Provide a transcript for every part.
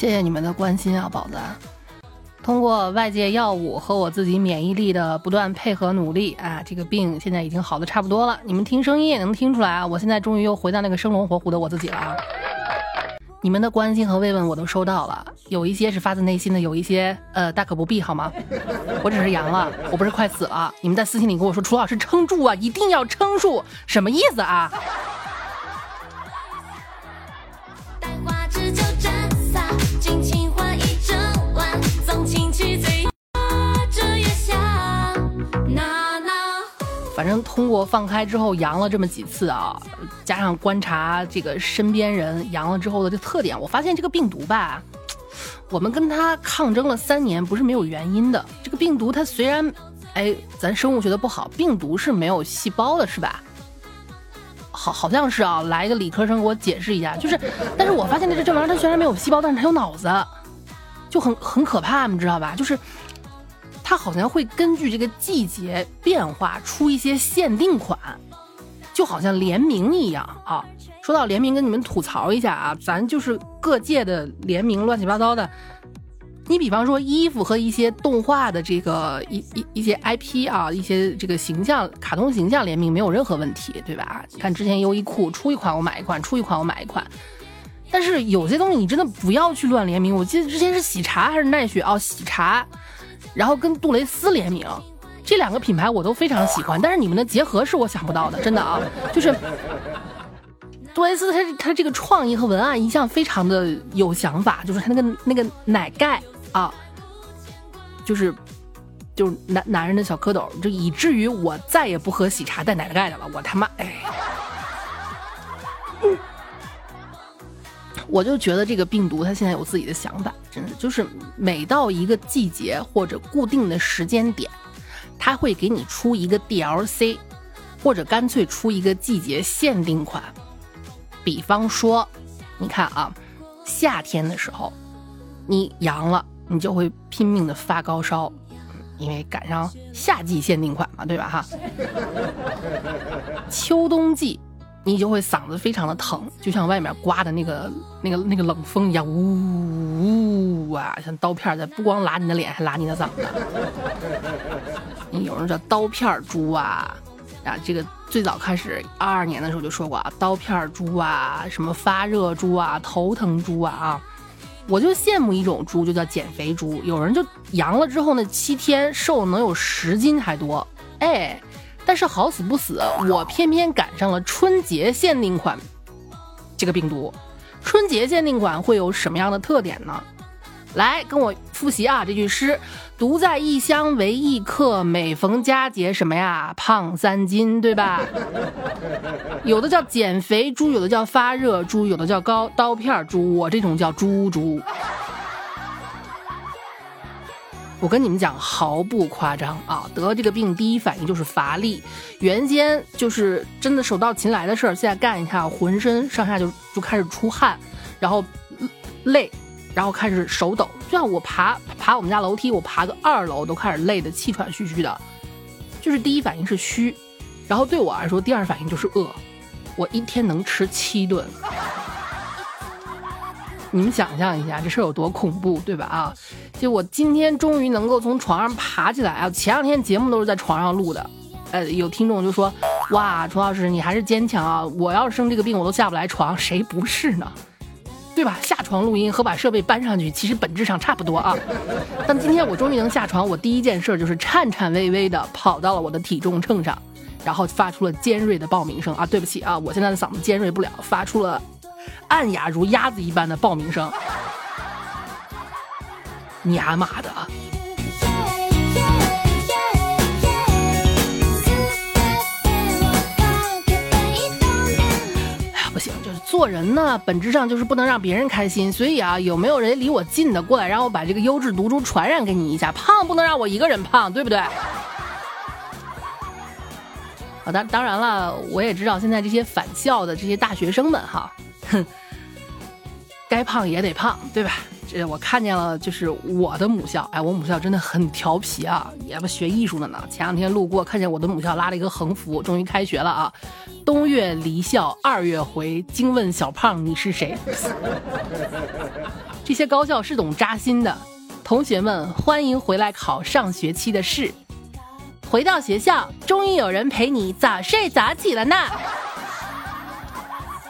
谢谢你们的关心啊，宝子。通过外界药物和我自己免疫力的不断配合努力啊，这个病现在已经好的差不多了。你们听声音也能听出来啊，我现在终于又回到那个生龙活虎的我自己了啊。你们的关心和慰问我都收到了，有一些是发自内心的，有一些呃大可不必好吗？我只是阳了，我不是快死了。你们在私信里跟我说楚老师撑住啊，一定要撑住，什么意思啊？正通过放开之后阳了这么几次啊，加上观察这个身边人阳了之后的这特点，我发现这个病毒吧，我们跟它抗争了三年不是没有原因的。这个病毒它虽然，哎，咱生物学的不好，病毒是没有细胞的，是吧？好，好像是啊。来一个理科生给我解释一下，就是，但是我发现这这玩意儿它虽然没有细胞，但是它有脑子，就很很可怕，你知道吧？就是。它好像会根据这个季节变化出一些限定款，就好像联名一样啊。说到联名，跟你们吐槽一下啊，咱就是各界的联名乱七八糟的。你比方说衣服和一些动画的这个一一一些 IP 啊，一些这个形象、卡通形象联名没有任何问题，对吧？你看之前优衣库出一款我买一款，出一款我买一款。但是有些东西你真的不要去乱联名。我记得之前是喜茶还是奈雪哦，喜茶。然后跟杜蕾斯联名，这两个品牌我都非常喜欢，但是你们的结合是我想不到的，真的啊，就是杜蕾斯，他他这个创意和文案一向非常的有想法，就是他那个那个奶盖啊，就是就是男男人的小蝌蚪，就以至于我再也不喝喜茶带奶盖的了，我他妈哎。我就觉得这个病毒它现在有自己的想法，真的就是每到一个季节或者固定的时间点，它会给你出一个 DLC，或者干脆出一个季节限定款。比方说，你看啊，夏天的时候你阳了，你就会拼命的发高烧，因为赶上夏季限定款嘛，对吧？哈，秋冬季。你就会嗓子非常的疼，就像外面刮的那个、那个、那个冷风一样，呜呜啊，像刀片在，不光拉你的脸，还拉你的嗓子。你有人叫刀片猪啊，啊，这个最早开始二二年的时候就说过啊，刀片猪啊，什么发热猪啊，头疼猪啊啊，我就羡慕一种猪，就叫减肥猪。有人就阳了之后呢，七天瘦能有十斤还多，哎。但是好死不死，我偏偏赶上了春节限定款这个病毒。春节限定款会有什么样的特点呢？来跟我复习啊，这句诗：独在异乡为异客，每逢佳节什么呀，胖三斤，对吧？有的叫减肥猪，有的叫发热猪，有的叫高刀片猪，我这种叫猪猪。我跟你们讲，毫不夸张啊！得了这个病第一反应就是乏力，原先就是真的手到擒来的事儿，现在干一下，浑身上下就就开始出汗，然后累，然后开始手抖。就像我爬爬我们家楼梯，我爬个二楼都开始累得气喘吁吁的，就是第一反应是虚，然后对我来说，第二反应就是饿，我一天能吃七顿。你们想象一下，这事儿有多恐怖，对吧？啊，就我今天终于能够从床上爬起来啊！前两天节目都是在床上录的，呃，有听众就说：“哇，楚老师你还是坚强啊！我要是生这个病，我都下不来床，谁不是呢？对吧？下床录音和把设备搬上去，其实本质上差不多啊。但今天我终于能下床，我第一件事就是颤颤巍巍的跑到了我的体重秤上，然后发出了尖锐的报名声啊！对不起啊，我现在的嗓子尖锐不了，发出了。暗哑如鸭子一般的报名声，你阿妈的！哎呀，不行，就是做人呢，本质上就是不能让别人开心。所以啊，有没有人离我近的过来，让我把这个优质毒株传染给你一下？胖不能让我一个人胖，对不对？好的，当然了，我也知道现在这些返校的这些大学生们哈。哼，该胖也得胖，对吧？这我看见了，就是我的母校，哎，我母校真的很调皮啊，也不学艺术的呢。前两天路过，看见我的母校拉了一个横幅，终于开学了啊！冬月离校，二月回，惊问小胖你是谁？这些高校是懂扎心的。同学们，欢迎回来考上学期的试。回到学校，终于有人陪你早睡早起了呢。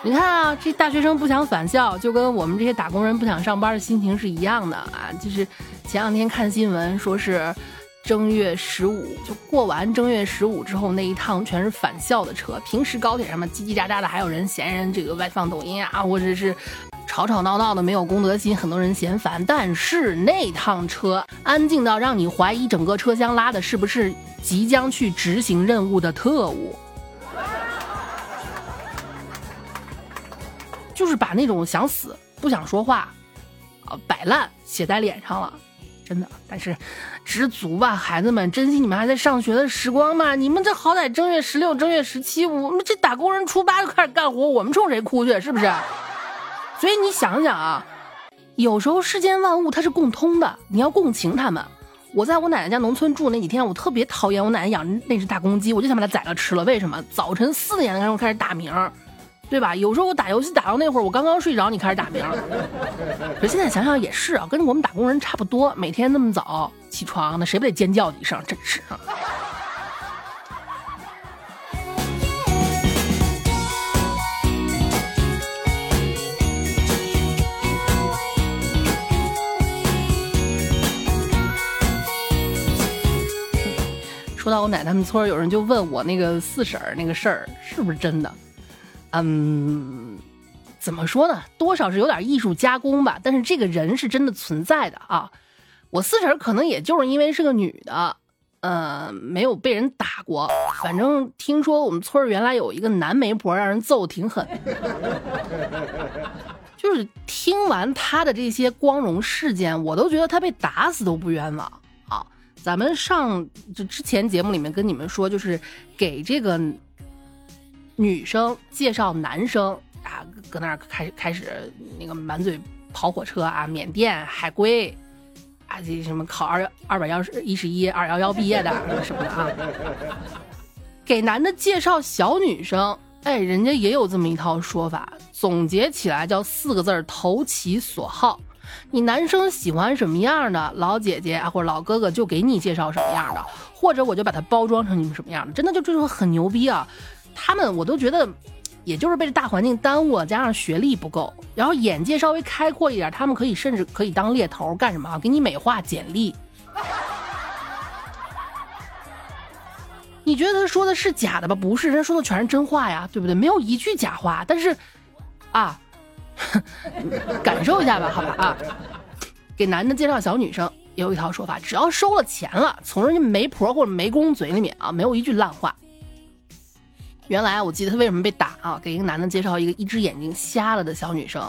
你看啊，这大学生不想返校，就跟我们这些打工人不想上班的心情是一样的啊。就是前两天看新闻，说是正月十五就过完正月十五之后那一趟全是返校的车。平时高铁上面叽叽喳喳的，还有人嫌人这个外放抖音啊，或者是。吵吵闹闹的没有公德心，很多人嫌烦。但是那趟车安静到让你怀疑整个车厢拉的是不是即将去执行任务的特务，就是把那种想死不想说话，啊摆烂写在脸上了，真的。但是知足吧，孩子们，珍惜你们还在上学的时光嘛。你们这好歹正月十六、正月十七，我们这打工人初八就开始干活，我们冲谁哭去？是不是？所以你想想啊，有时候世间万物它是共通的，你要共情他们。我在我奶奶家农村住那几天，我特别讨厌我奶奶养那只大公鸡，我就想把它宰了吃了。为什么？早晨四点的时候开始打鸣，对吧？有时候我打游戏打到那会儿，我刚刚睡着，你开始打鸣。可现在想想也是啊，跟我们打工人差不多，每天那么早起床，那谁不得尖叫几声？真是啊。说到我奶他们村，有人就问我那个四婶儿那个事儿是不是真的？嗯，怎么说呢？多少是有点艺术加工吧。但是这个人是真的存在的啊。我四婶可能也就是因为是个女的，呃，没有被人打过。反正听说我们村原来有一个男媒婆，让人揍挺狠。就是听完他的这些光荣事件，我都觉得他被打死都不冤枉啊。咱们上就之前节目里面跟你们说，就是给这个女生介绍男生啊，搁那儿开始开始那个满嘴跑火车啊，缅甸海归啊，这什么考二二百幺十一十一二幺幺毕业的什么的啊，给男的介绍小女生，哎，人家也有这么一套说法，总结起来叫四个字儿：投其所好。你男生喜欢什么样的老姐姐啊，或者老哥哥就给你介绍什么样的，或者我就把它包装成你们什么样的，真的就这种很牛逼啊！他们我都觉得，也就是被这大环境耽误了，加上学历不够，然后眼界稍微开阔一点，他们可以甚至可以当猎头干什么啊？给你美化简历。你觉得他说的是假的吧？不是，人家说的全是真话呀，对不对？没有一句假话。但是，啊。感受一下吧，好吧啊！给男的介绍小女生也有一套说法，只要收了钱了，从人家媒婆或者媒公嘴里面啊，没有一句烂话。原来我记得他为什么被打啊？给一个男的介绍一个一只眼睛瞎了的小女生，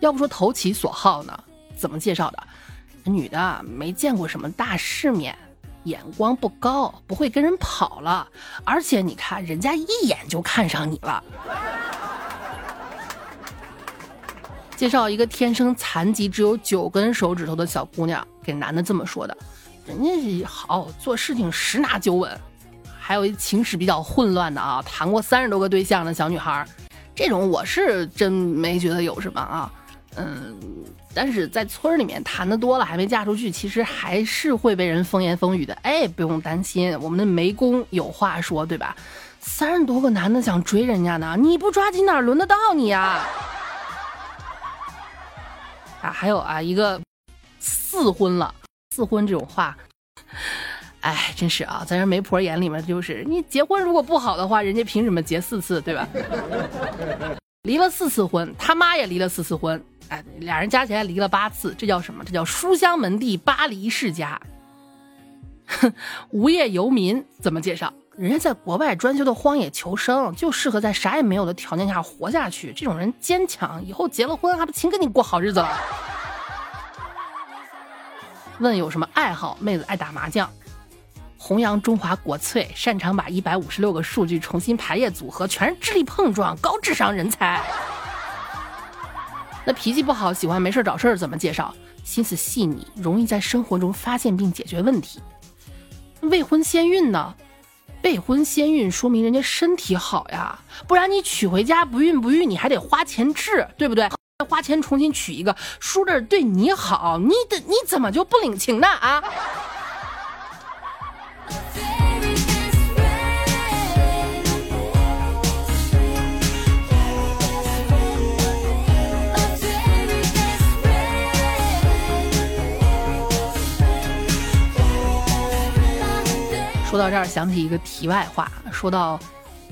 要不说投其所好呢？怎么介绍的？女的没见过什么大世面，眼光不高，不会跟人跑了，而且你看人家一眼就看上你了。介绍一个天生残疾、只有九根手指头的小姑娘，给男的这么说的：“人家好做事情十拿九稳，还有一情史比较混乱的啊，谈过三十多个对象的小女孩，这种我是真没觉得有什么啊，嗯，但是在村里面谈的多了，还没嫁出去，其实还是会被人风言风语的。哎，不用担心，我们的媒公有话说，对吧？三十多个男的想追人家呢，你不抓紧哪轮得到你呀？”啊，还有啊，一个四婚了，四婚这种话，哎，真是啊，在人媒婆眼里面，就是你结婚如果不好的话，人家凭什么结四次，对吧？离了四次婚，他妈也离了四次婚，哎，俩人加起来离了八次，这叫什么？这叫书香门第，巴黎世家。哼 无业游民怎么介绍？人家在国外专修的荒野求生，就适合在啥也没有的条件下活下去。这种人坚强，以后结了婚还不勤跟你过好日子了。问有什么爱好？妹子爱打麻将，弘扬中华国粹，擅长把一百五十六个数据重新排列组合，全是智力碰撞，高智商人才。那脾气不好，喜欢没事找事儿，怎么介绍？心思细腻，容易在生活中发现并解决问题。未婚先孕呢？未婚先孕说明人家身体好呀，不然你娶回家不孕不育，你还得花钱治，对不对？花钱重新娶一个，说着对你好，你的你怎么就不领情呢啊？说到这儿，想起一个题外话。说到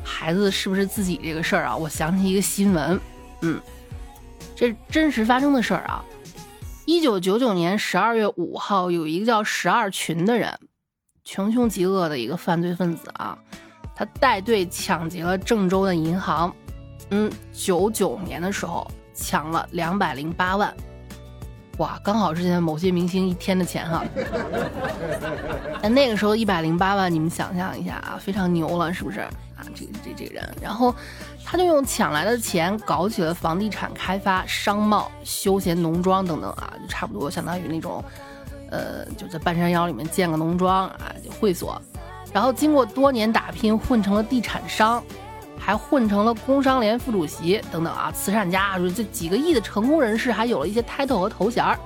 孩子是不是自己这个事儿啊，我想起一个新闻，嗯，这真实发生的事儿啊。一九九九年十二月五号，有一个叫十二群的人，穷凶极恶的一个犯罪分子啊，他带队抢劫了郑州的银行，嗯，九九年的时候抢了两百零八万。哇，刚好是现在某些明星一天的钱哈。那那个时候一百零八万，你们想象一下啊，非常牛了，是不是啊？这这这个人，然后他就用抢来的钱搞起了房地产开发、商贸、休闲农庄等等啊，就差不多相当于那种，呃，就在半山腰里面建个农庄啊，就会所。然后经过多年打拼，混成了地产商。还混成了工商联副主席等等啊，慈善家，这几个亿的成功人士，还有了一些 title 和头衔儿。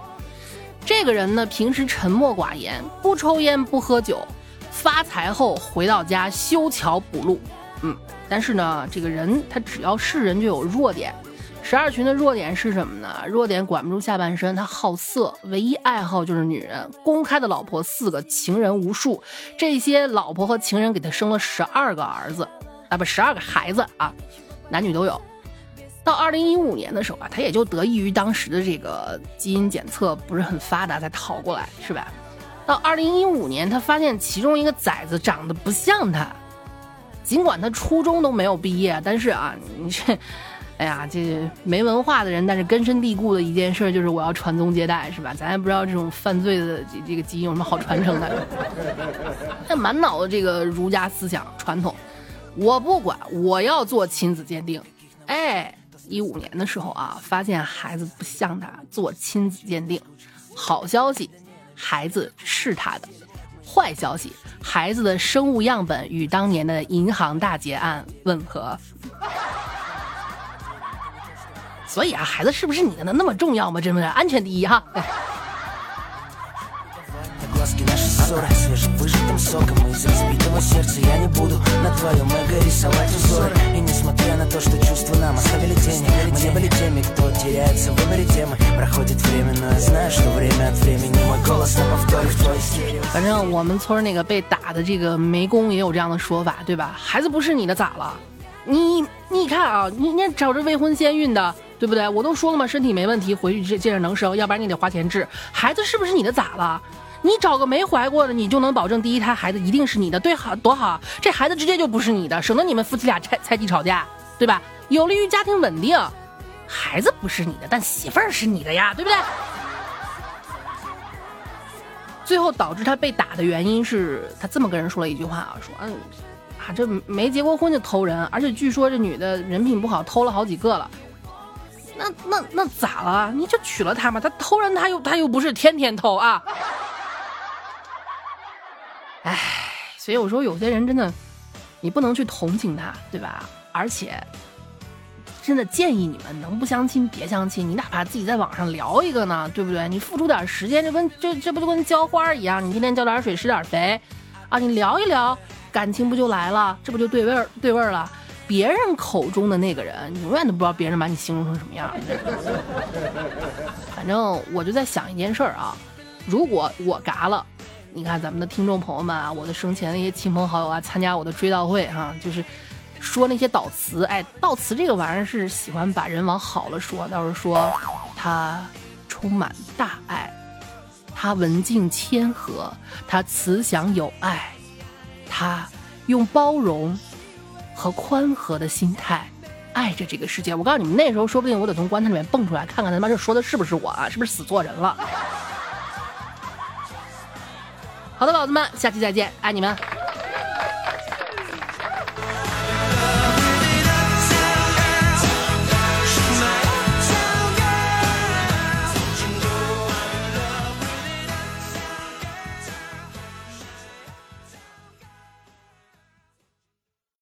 这个人呢，平时沉默寡言，不抽烟不喝酒，发财后回到家修桥补路。嗯，但是呢，这个人他只要是人就有弱点。十二群的弱点是什么呢？弱点管不住下半身，他好色，唯一爱好就是女人，公开的老婆四个，情人无数。这些老婆和情人给他生了十二个儿子。啊不，十二个孩子啊，男女都有。到二零一五年的时候啊，他也就得益于当时的这个基因检测不是很发达，才逃过来，是吧？到二零一五年，他发现其中一个崽子长得不像他，尽管他初中都没有毕业，但是啊，你这，哎呀，这没文化的人，但是根深蒂固的一件事就是我要传宗接代，是吧？咱也不知道这种犯罪的这这个基因有什么好传承的，他满脑子这个儒家思想传统。我不管，我要做亲子鉴定。哎，一五年的时候啊，发现孩子不像他，做亲子鉴定。好消息，孩子是他的；坏消息，孩子的生物样本与当年的银行大劫案吻合。所以啊，孩子是不是你的那么重要吗？真的，安全第一哈。反正我们村那个被打的这个媒工也有这样的说法，对吧？孩子不是你的咋了？你你看啊，你你找着未婚先孕的，对不对？我都说了嘛，身体没问题，回去接着能生，要不然你得花钱治。孩子是不是你的咋了？你找个没怀过的，你就能保证第一胎孩子一定是你的，对好多好，这孩子直接就不是你的，省得你们夫妻俩猜猜忌吵架，对吧？有利于家庭稳定。孩子不是你的，但媳妇儿是你的呀，对不对？最后导致他被打的原因是他这么跟人说了一句话啊，说嗯啊这没结过婚就偷人，而且据说这女的人品不好，偷了好几个了。那那那咋了？你就娶了她嘛，她偷人她又她又不是天天偷啊。唉，所以我说有些人真的，你不能去同情他，对吧？而且，真的建议你们能不相亲别相亲，你哪怕自己在网上聊一个呢，对不对？你付出点时间，就跟这这不就跟浇花一样，你天天浇点水施点肥，啊，你聊一聊，感情不就来了？这不就对味儿对味儿了？别人口中的那个人，你永远都不知道别人把你形容成什么样。反正我就在想一件事儿啊，如果我嘎了。你看咱们的听众朋友们啊，我的生前那些亲朋好友啊，参加我的追悼会哈，就是说那些悼词。哎，悼词这个玩意儿是喜欢把人往好了说，倒是说他充满大爱，他文静谦和，他慈祥有爱，他用包容和宽和的心态爱着这个世界。我告诉你们，那时候说不定我得从棺材里面蹦出来，看看他妈这说的是不是我啊？是不是死错人了？好的，宝子们，下期再见，爱你们。